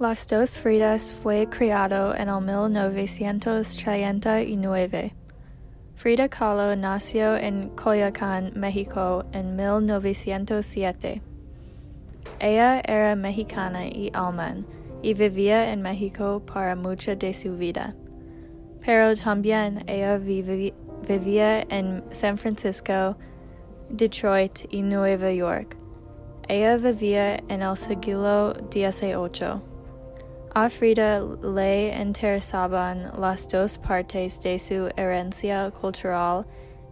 Las Dos Fridas fue creado en el 1939. Frida Kahlo nació en Coyoacán, México en 1907. Ella era mexicana y alemán y vivía en México para mucha de su vida. Pero también ella vivi- vivía en San Francisco, Detroit y Nueva York. Ella vivía en el siglo XVIII. A Frida le interesaban las dos partes de su herencia cultural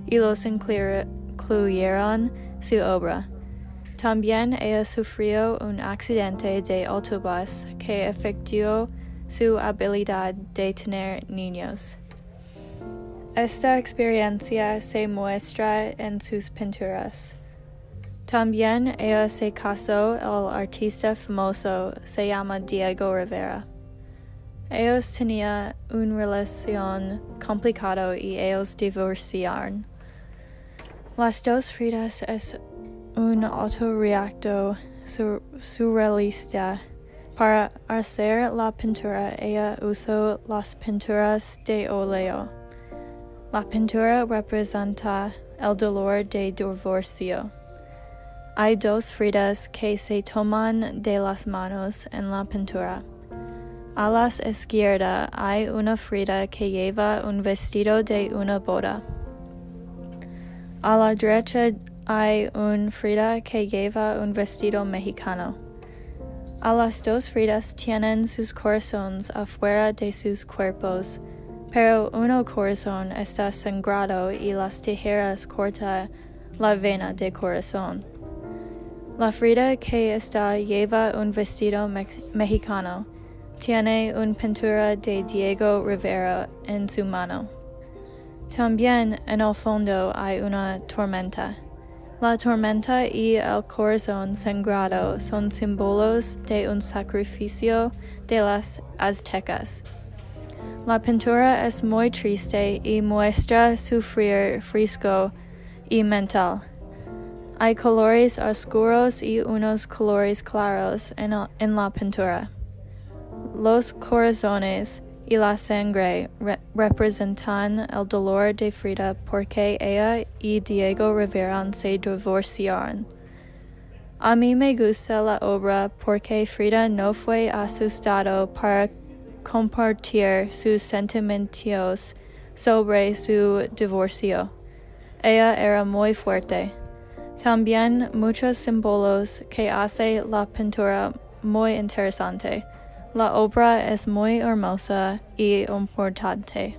y los incluyeron su obra. También ella sufrió un accidente de autobús que afectó su habilidad de tener niños. Esta experiencia se muestra en sus pinturas. También ella se casó, el artista famoso se llama Diego Rivera. Ellos tenían una relación complicada y ellos divorciaron. Las dos Fridas es un autorreacto sur- surrealista. Para hacer la pintura, ella usó las pinturas de óleo. La pintura representa el dolor de divorcio. Hay dos Fridas que se toman de las manos en la pintura. A la izquierda hay una Frida que lleva un vestido de una boda. A la derecha hay un Frida que lleva un vestido mexicano. A las dos Fridas tienen sus corazones afuera de sus cuerpos, pero uno corazón está sangrado y las tijeras corta la vena de corazón. La Frida que está lleva un vestido mex- mexicano. Tiene una pintura de Diego Rivera en su mano. También en el fondo hay una tormenta. La tormenta y el corazón sangrado son símbolos de un sacrificio de las aztecas. La pintura es muy triste y muestra sufrir físico y mental. Hay colores oscuros y unos colores claros en, la pintura. Los corazones y la sangre re- representan el dolor de Frida porque ella y Diego Rivera se divorciaron. A mí me gusta la obra porque Frida no fue asustado para compartir sus sentimientos sobre su divorcio. Ella era muy fuerte. También muchos símbolos que hace la pintura muy interesante. La obra es muy hermosa y importante.